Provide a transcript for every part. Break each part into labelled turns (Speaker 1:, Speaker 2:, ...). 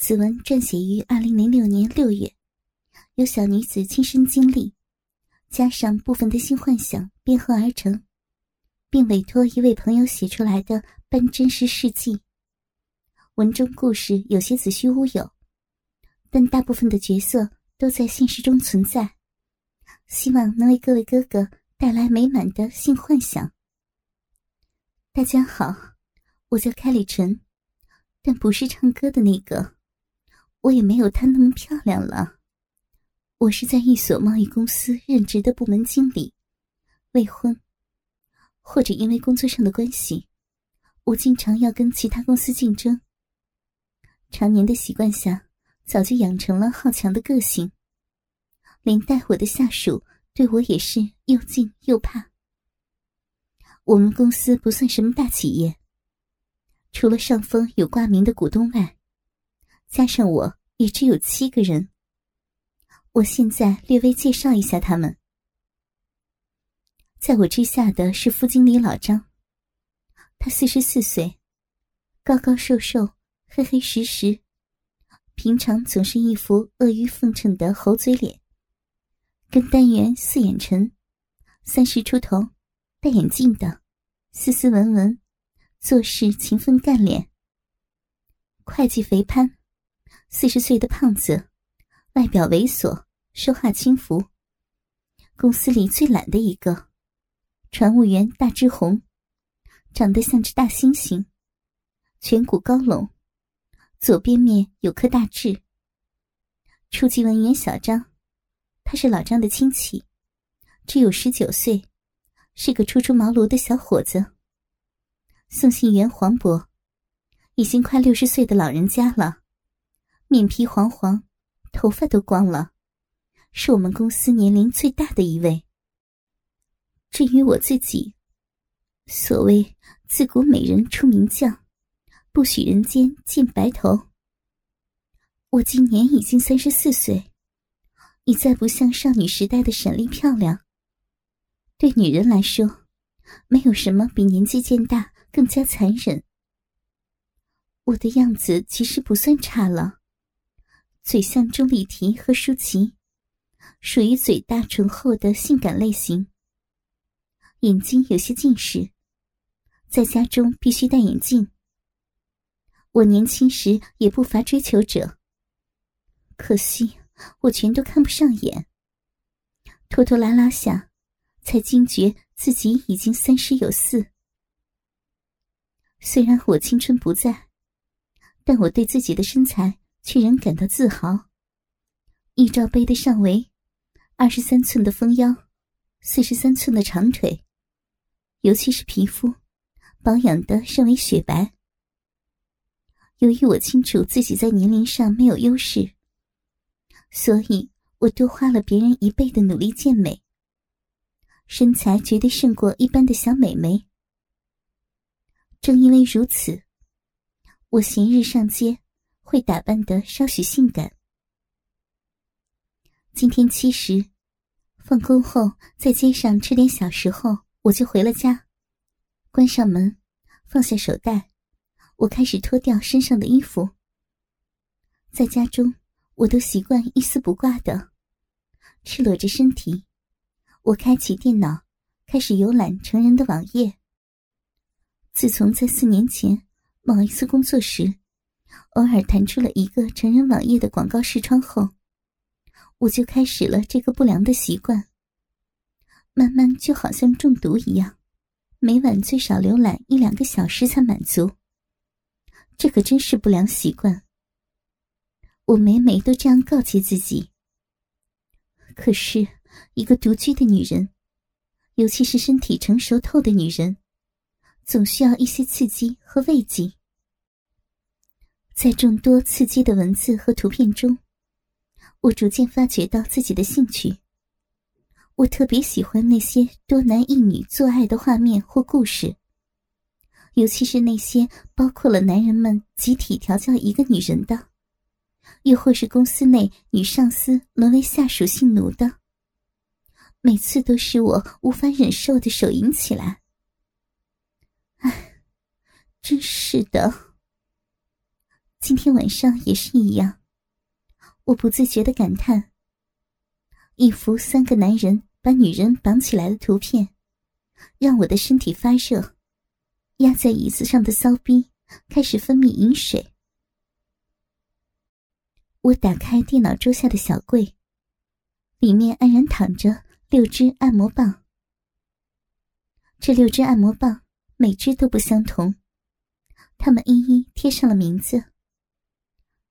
Speaker 1: 此文撰写于二零零六年六月，由小女子亲身经历，加上部分的性幻想编合而成，并委托一位朋友写出来的半真实事迹。文中故事有些子虚乌有，但大部分的角色都在现实中存在，希望能为各位哥哥带来美满的性幻想。大家好，我叫凯里晨，但不是唱歌的那个。我也没有她那么漂亮了。我是在一所贸易公司任职的部门经理，未婚，或者因为工作上的关系，我经常要跟其他公司竞争。常年的习惯下，早就养成了好强的个性，连带我的下属对我也是又敬又怕。我们公司不算什么大企业，除了上峰有挂名的股东外。加上我也只有七个人。我现在略微介绍一下他们。在我之下的是副经理老张，他四十四岁，高高瘦瘦，黑黑实实，平常总是一副阿谀奉承的猴嘴脸，跟单元四眼陈，三十出头，戴眼镜的，斯斯文文，做事勤奋干练。会计肥潘。四十岁的胖子，外表猥琐，说话轻浮。公司里最懒的一个，船务员大志红，长得像只大猩猩，颧骨高隆，左边面有颗大痣。初级文员小张，他是老张的亲戚，只有十九岁，是个初出茅庐的小伙子。送信员黄渤，已经快六十岁的老人家了。面皮黄黄，头发都光了，是我们公司年龄最大的一位。至于我自己，所谓自古美人出名将，不许人间见白头。我今年已经三十四岁，已再不像少女时代的沈丽漂亮。对女人来说，没有什么比年纪渐大更加残忍。我的样子其实不算差了。嘴像钟丽缇和舒淇，属于嘴大唇厚的性感类型。眼睛有些近视，在家中必须戴眼镜。我年轻时也不乏追求者，可惜我全都看不上眼。拖拖拉拉下，才惊觉自己已经三十有四。虽然我青春不在，但我对自己的身材。却仍感到自豪。一照杯的上围，二十三寸的丰腰，四十三寸的长腿，尤其是皮肤，保养的甚为雪白。由于我清楚自己在年龄上没有优势，所以我多花了别人一倍的努力健美。身材绝对胜过一般的小美眉。正因为如此，我闲日上街。会打扮的稍许性感。今天七时，放工后在街上吃点小食后，我就回了家，关上门，放下手袋，我开始脱掉身上的衣服。在家中，我都习惯一丝不挂的，赤裸着身体。我开启电脑，开始游览成人的网页。自从在四年前某一次工作时。偶尔弹出了一个成人网页的广告视窗后，我就开始了这个不良的习惯。慢慢就好像中毒一样，每晚最少浏览一两个小时才满足。这可真是不良习惯。我每每都这样告诫自己。可是，一个独居的女人，尤其是身体成熟透的女人，总需要一些刺激和慰藉。在众多刺激的文字和图片中，我逐渐发觉到自己的兴趣。我特别喜欢那些多男一女做爱的画面或故事，尤其是那些包括了男人们集体调教一个女人的，又或是公司内女上司沦为下属性奴的，每次都使我无法忍受的手淫起来。唉，真是的。今天晚上也是一样。我不自觉的感叹：一幅三个男人把女人绑起来的图片，让我的身体发热，压在椅子上的骚逼开始分泌饮水。我打开电脑桌下的小柜，里面安然躺着六支按摩棒。这六支按摩棒每支都不相同，他们一一贴上了名字。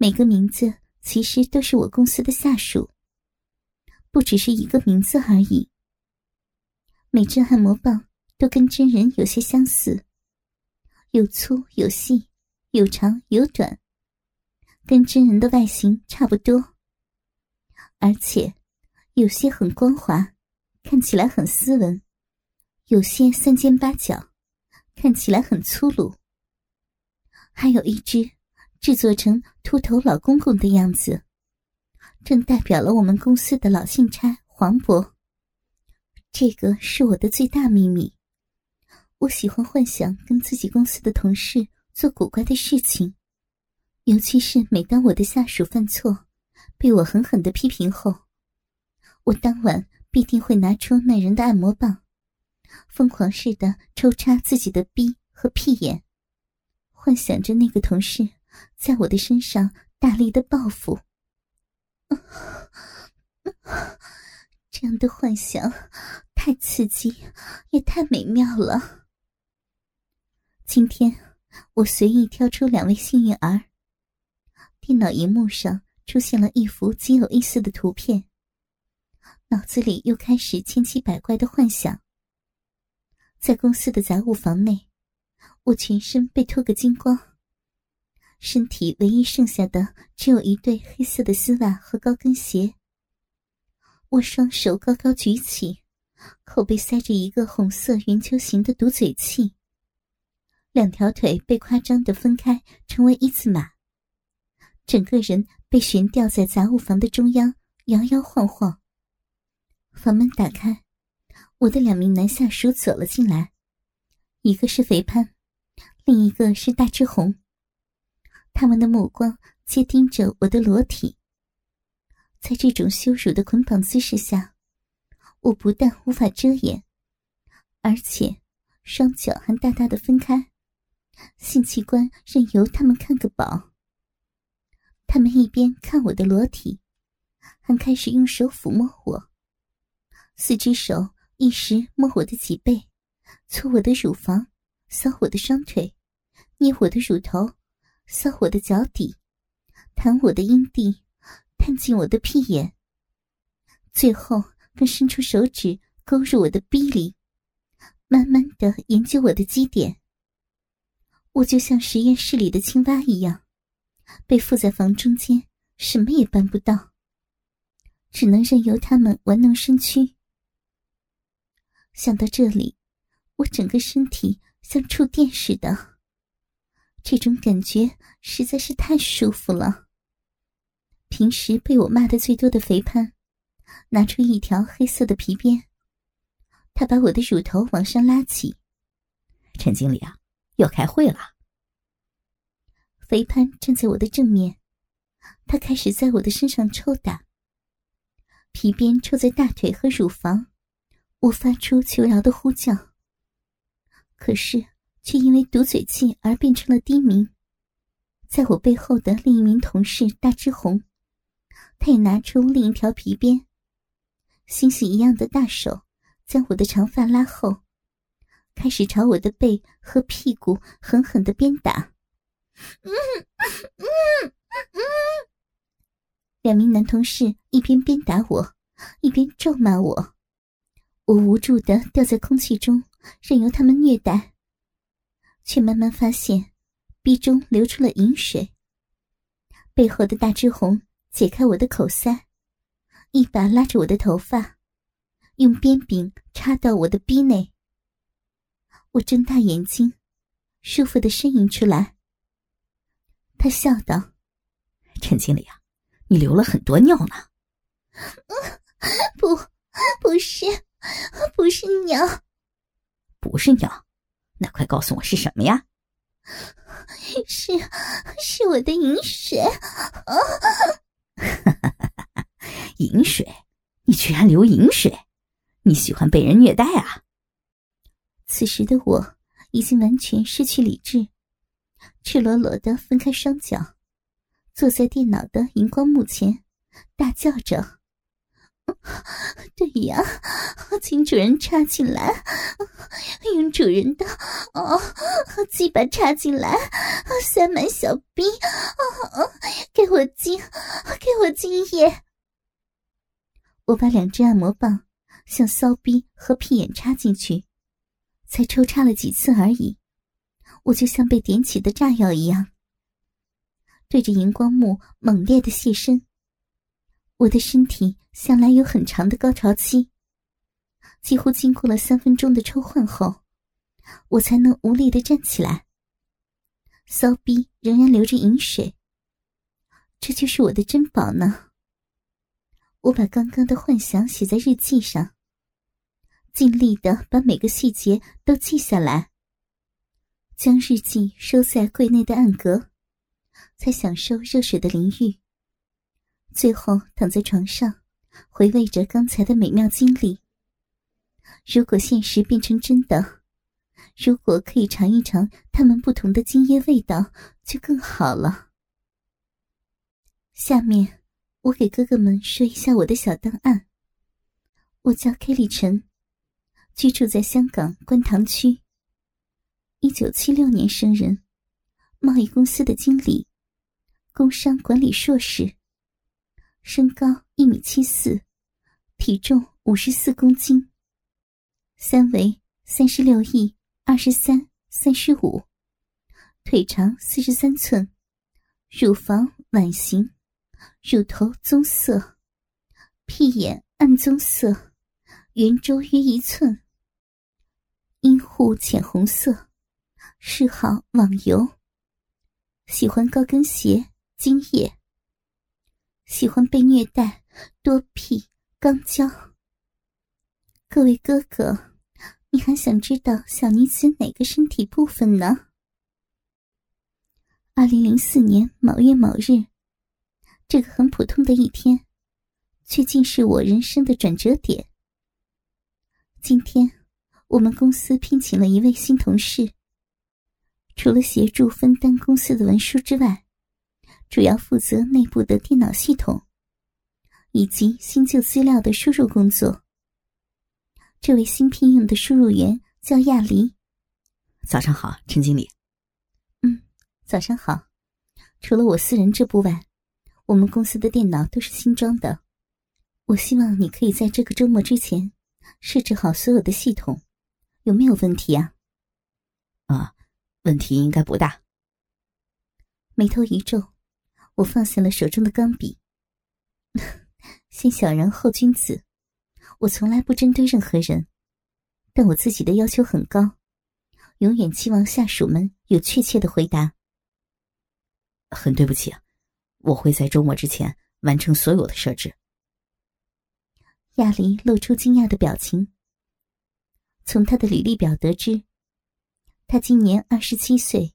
Speaker 1: 每个名字其实都是我公司的下属，不只是一个名字而已。每只按摩棒都跟真人有些相似，有粗有细，有长有短。跟真人的外形差不多，而且有些很光滑，看起来很斯文；有些三尖八角，看起来很粗鲁。还有一只制作成秃头老公公的样子，正代表了我们公司的老信差黄渤。这个是我的最大秘密。我喜欢幻想跟自己公司的同事做古怪的事情。尤其是每当我的下属犯错，被我狠狠的批评后，我当晚必定会拿出那人的按摩棒，疯狂似的抽插自己的逼和屁眼，幻想着那个同事在我的身上大力的报复。这样的幻想太刺激，也太美妙了。今天我随意挑出两位幸运儿。电脑荧幕上出现了一幅极有意思的图片，脑子里又开始千奇百怪的幻想。在公司的杂物房内，我全身被脱个精光，身体唯一剩下的只有一对黑色的丝袜和高跟鞋。我双手高高举起，口被塞着一个红色圆球形的堵嘴器，两条腿被夸张的分开，成为一字马。整个人被悬吊在杂物房的中央，摇摇晃晃。房门打开，我的两名男下属走了进来，一个是肥潘，另一个是大赤红。他们的目光皆盯着我的裸体。在这种羞辱的捆绑姿势下，我不但无法遮掩，而且双脚还大大的分开，性器官任由他们看个饱。他们一边看我的裸体，还开始用手抚摸我。四只手一时摸我的脊背，搓我的乳房，搔我的双腿，捏我的乳头，搔我的脚底，弹我的阴蒂，探进我的屁眼。最后更伸出手指勾入我的逼里，慢慢的研究我的基点。我就像实验室里的青蛙一样。被缚在房中间，什么也办不到，只能任由他们玩弄身躯。想到这里，我整个身体像触电似的，这种感觉实在是太舒服了。平时被我骂的最多的肥胖，拿出一条黑色的皮鞭，他把我的乳头往上拉起。
Speaker 2: 陈经理啊，要开会了。
Speaker 1: 肥潘站在我的正面，他开始在我的身上抽打，皮鞭抽在大腿和乳房，我发出求饶的呼叫。可是却因为堵嘴气而变成了低鸣。在我背后的另一名同事大志红，他也拿出另一条皮鞭，星星一样的大手将我的长发拉后，开始朝我的背和屁股狠狠的鞭打。两名男同事一边鞭打我，一边咒骂我。我无助的掉在空气中，任由他们虐待，却慢慢发现鼻中流出了饮水。背后的大志红解开我的口塞，一把拉着我的头发，用鞭柄插到我的鼻内。我睁大眼睛，舒服的呻吟出来。他笑道：“
Speaker 2: 陈经理啊，你流了很多尿呢。”“
Speaker 1: 不，不是，不是尿，
Speaker 2: 不是尿，那快告诉我是什么呀？”
Speaker 1: 是是我的饮水。
Speaker 2: 饮水？你居然流饮水？你喜欢被人虐待啊？
Speaker 1: 此时的我已经完全失去理智，赤裸裸的分开双脚，坐在电脑的荧光幕前，大叫着：“对呀，请主人插进来，用主人的哦鸡巴插进来，塞满小逼，给我精，给我精液。”我把两只按摩棒向骚逼和屁眼插进去，才抽插了几次而已，我就像被点起的炸药一样，对着荧光幕猛烈的泄身。我的身体向来有很长的高潮期，几乎经过了三分钟的抽换后，我才能无力的站起来。骚逼仍然流着饮水，这就是我的珍宝呢。我把刚刚的幻想写在日记上，尽力的把每个细节都记下来，将日记收在柜内的暗格，才享受热水的淋浴。最后躺在床上，回味着刚才的美妙经历。如果现实变成真的，如果可以尝一尝他们不同的精液味道，就更好了。下面。我给哥哥们说一下我的小档案。我叫 Kelly 陈，居住在香港观塘区。一九七六年生人，贸易公司的经理，工商管理硕士。身高一米七四，体重五十四公斤。三围三十六 E 二十三三十五，腿长四十三寸，乳房碗形。乳头棕色，屁眼暗棕色，圆周约一寸。阴户浅红色，嗜好网游，喜欢高跟鞋、精液，喜欢被虐待、多屁、肛交。各位哥哥，你还想知道小女子哪个身体部分呢？二零零四年某月某日。这个很普通的一天，却竟是我人生的转折点。今天，我们公司聘请了一位新同事，除了协助分担公司的文书之外，主要负责内部的电脑系统以及新旧资料的输入工作。这位新聘用的输入员叫亚黎。
Speaker 2: 早上好，陈经理。
Speaker 1: 嗯，早上好。除了我私人这部外。我们公司的电脑都是新装的，我希望你可以在这个周末之前设置好所有的系统，有没有问题啊？
Speaker 2: 啊，问题应该不大。
Speaker 1: 眉头一皱，我放下了手中的钢笔。先小人后君子，我从来不针对任何人，但我自己的要求很高，永远期望下属们有确切的回答。
Speaker 2: 很对不起。我会在周末之前完成所有的设置。
Speaker 1: 亚黎露出惊讶的表情。从他的履历表得知，他今年二十七岁，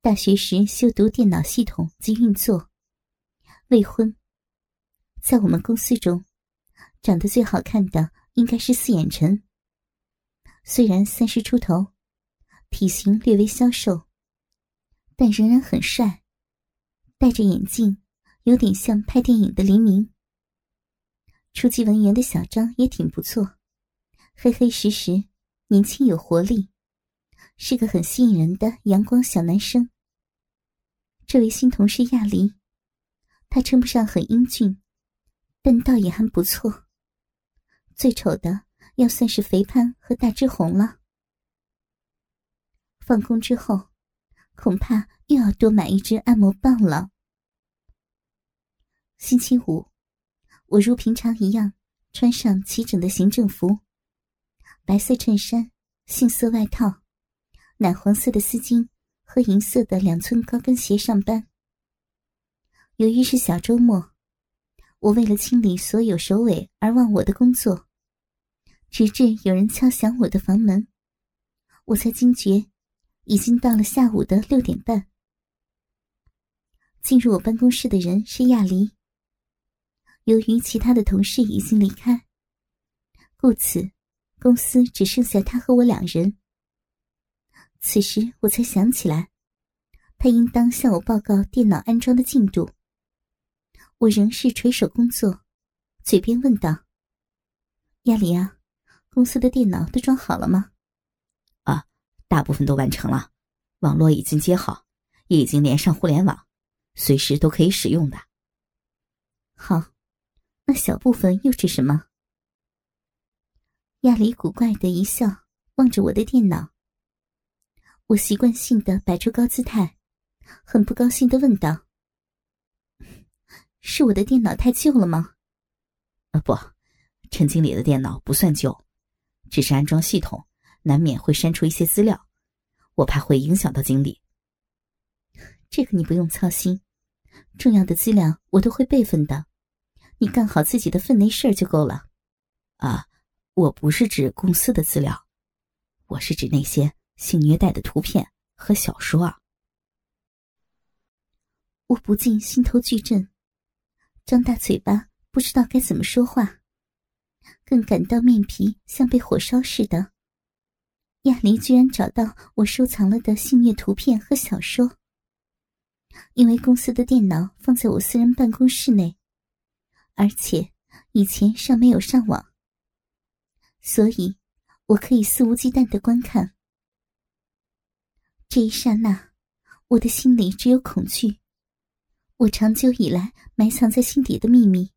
Speaker 1: 大学时修读电脑系统及运作，未婚。在我们公司中，长得最好看的应该是四眼陈。虽然三十出头，体型略微消瘦，但仍然很帅。戴着眼镜，有点像拍电影的黎明。初级文员的小张也挺不错，黑黑实实，年轻有活力，是个很吸引人的阳光小男生。这位新同事亚黎，他称不上很英俊，但倒也还不错。最丑的要算是肥潘和大志红了。放工之后。恐怕又要多买一支按摩棒了。星期五，我如平常一样穿上齐整的行政服，白色衬衫、杏色外套、奶黄色的丝巾和银色的两寸高跟鞋上班。由于是小周末，我为了清理所有首尾而忘我的工作，直至有人敲响我的房门，我才惊觉。已经到了下午的六点半。进入我办公室的人是亚黎。由于其他的同事已经离开，故此公司只剩下他和我两人。此时我才想起来，他应当向我报告电脑安装的进度。我仍是垂手工作，嘴边问道：“亚里啊，公司的电脑都装好了吗？”“
Speaker 2: 啊，大部分都完成了，网络已经接好，也已经连上互联网，随时都可以使用的。”“
Speaker 1: 好，那小部分又是什么？”亚里古怪的一笑，望着我的电脑。我习惯性的摆出高姿态，很不高兴的问道：“是我的电脑太旧了吗？”“
Speaker 2: 啊，不，陈经理的电脑不算旧，只是安装系统难免会删除一些资料，我怕会影响到经理。”“
Speaker 1: 这个你不用操心，重要的资料我都会备份的，你干好自己的分内事儿就够了。”“
Speaker 2: 啊，我不是指公司的资料，我是指那些……”性虐待的图片和小说啊！
Speaker 1: 我不禁心头巨震，张大嘴巴不知道该怎么说话，更感到面皮像被火烧似的。亚黎居然找到我收藏了的性虐图片和小说，因为公司的电脑放在我私人办公室内，而且以前尚没有上网，所以我可以肆无忌惮的观看。这一刹那，我的心里只有恐惧。我长久以来埋藏在心底的秘密，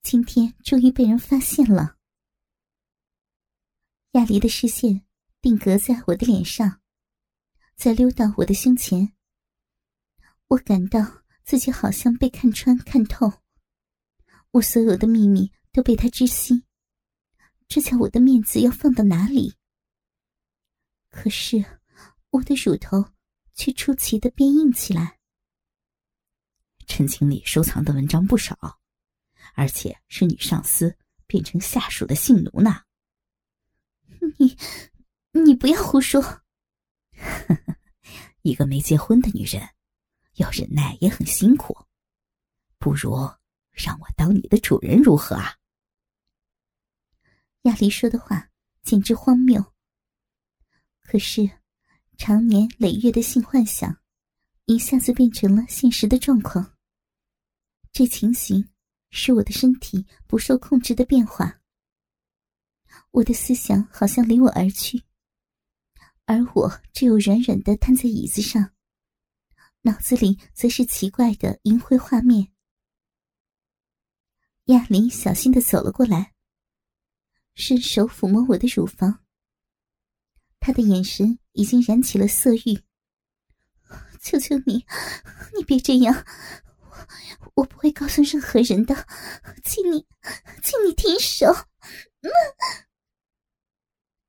Speaker 1: 今天终于被人发现了。亚离的视线定格在我的脸上，再溜到我的胸前。我感到自己好像被看穿、看透，我所有的秘密都被他知悉。这叫我的面子要放到哪里？可是。我的乳头却出奇的变硬起来。
Speaker 2: 陈经理收藏的文章不少，而且是女上司变成下属的性奴呢。
Speaker 1: 你，你不要胡说！
Speaker 2: 一个没结婚的女人，要忍耐也很辛苦，不如让我当你的主人如何啊？
Speaker 1: 亚丽说的话简直荒谬，可是。常年累月的性幻想，一下子变成了现实的状况。这情形使我的身体不受控制的变化，我的思想好像离我而去，而我只有软软的瘫在椅子上，脑子里则是奇怪的淫秽画面。亚林小心的走了过来，伸手抚摸我的乳房。他的眼神已经燃起了色欲。求求你，你别这样，我我不会告诉任何人的，请你，请你停手。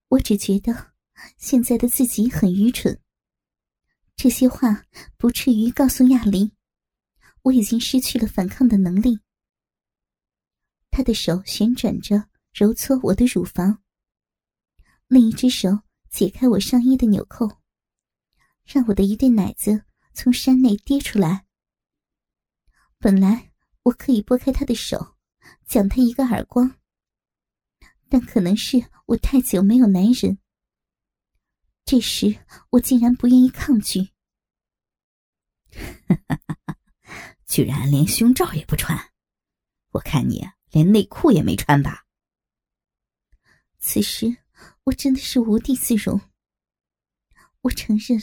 Speaker 1: 我只觉得现在的自己很愚蠢。这些话不至于告诉亚林，我已经失去了反抗的能力。他的手旋转着揉搓我的乳房，另一只手。解开我上衣的纽扣，让我的一对奶子从衫内跌出来。本来我可以拨开他的手，奖他一个耳光，但可能是我太久没有男人，这时我竟然不愿意抗拒。
Speaker 2: 居然连胸罩也不穿，我看你连内裤也没穿吧？
Speaker 1: 此时。我真的是无地自容。我承认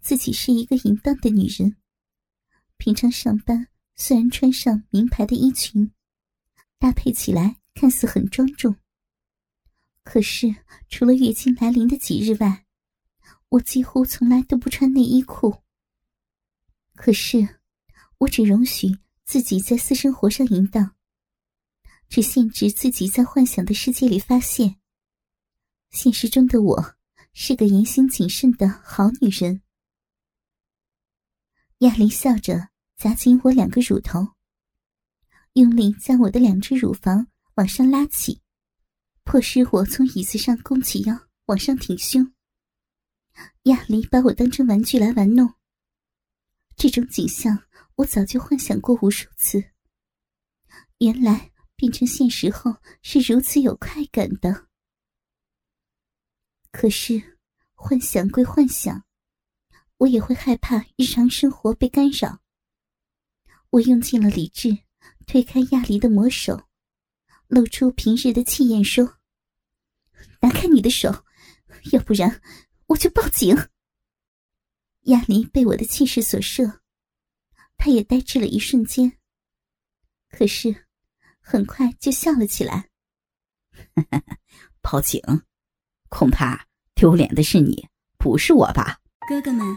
Speaker 1: 自己是一个淫荡的女人。平常上班虽然穿上名牌的衣裙，搭配起来看似很庄重，可是除了月经来临的几日外，我几乎从来都不穿内衣裤。可是，我只容许自己在私生活上淫荡，只限制自己在幻想的世界里发泄。现实中的我是个言行谨慎的好女人。亚玲笑着夹紧我两个乳头，用力将我的两只乳房往上拉起，迫使我从椅子上弓起腰往上挺胸。亚离把我当成玩具来玩弄。这种景象我早就幻想过无数次。原来变成现实后是如此有快感的。可是，幻想归幻想，我也会害怕日常生活被干扰。我用尽了理智，推开亚离的魔手，露出平日的气焰，说：“拿开你的手，要不然我就报警。”亚离被我的气势所慑，他也呆滞了一瞬间，可是很快就笑了起来：“
Speaker 2: 报警，恐怕丢脸的是你，不是我吧？”
Speaker 3: 哥哥们，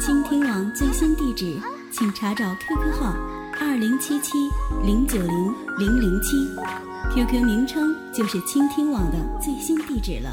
Speaker 3: 倾听网最新地址。请查找 QQ 号二零七七零九零零零七，QQ 名称就是倾听网的最新地址了。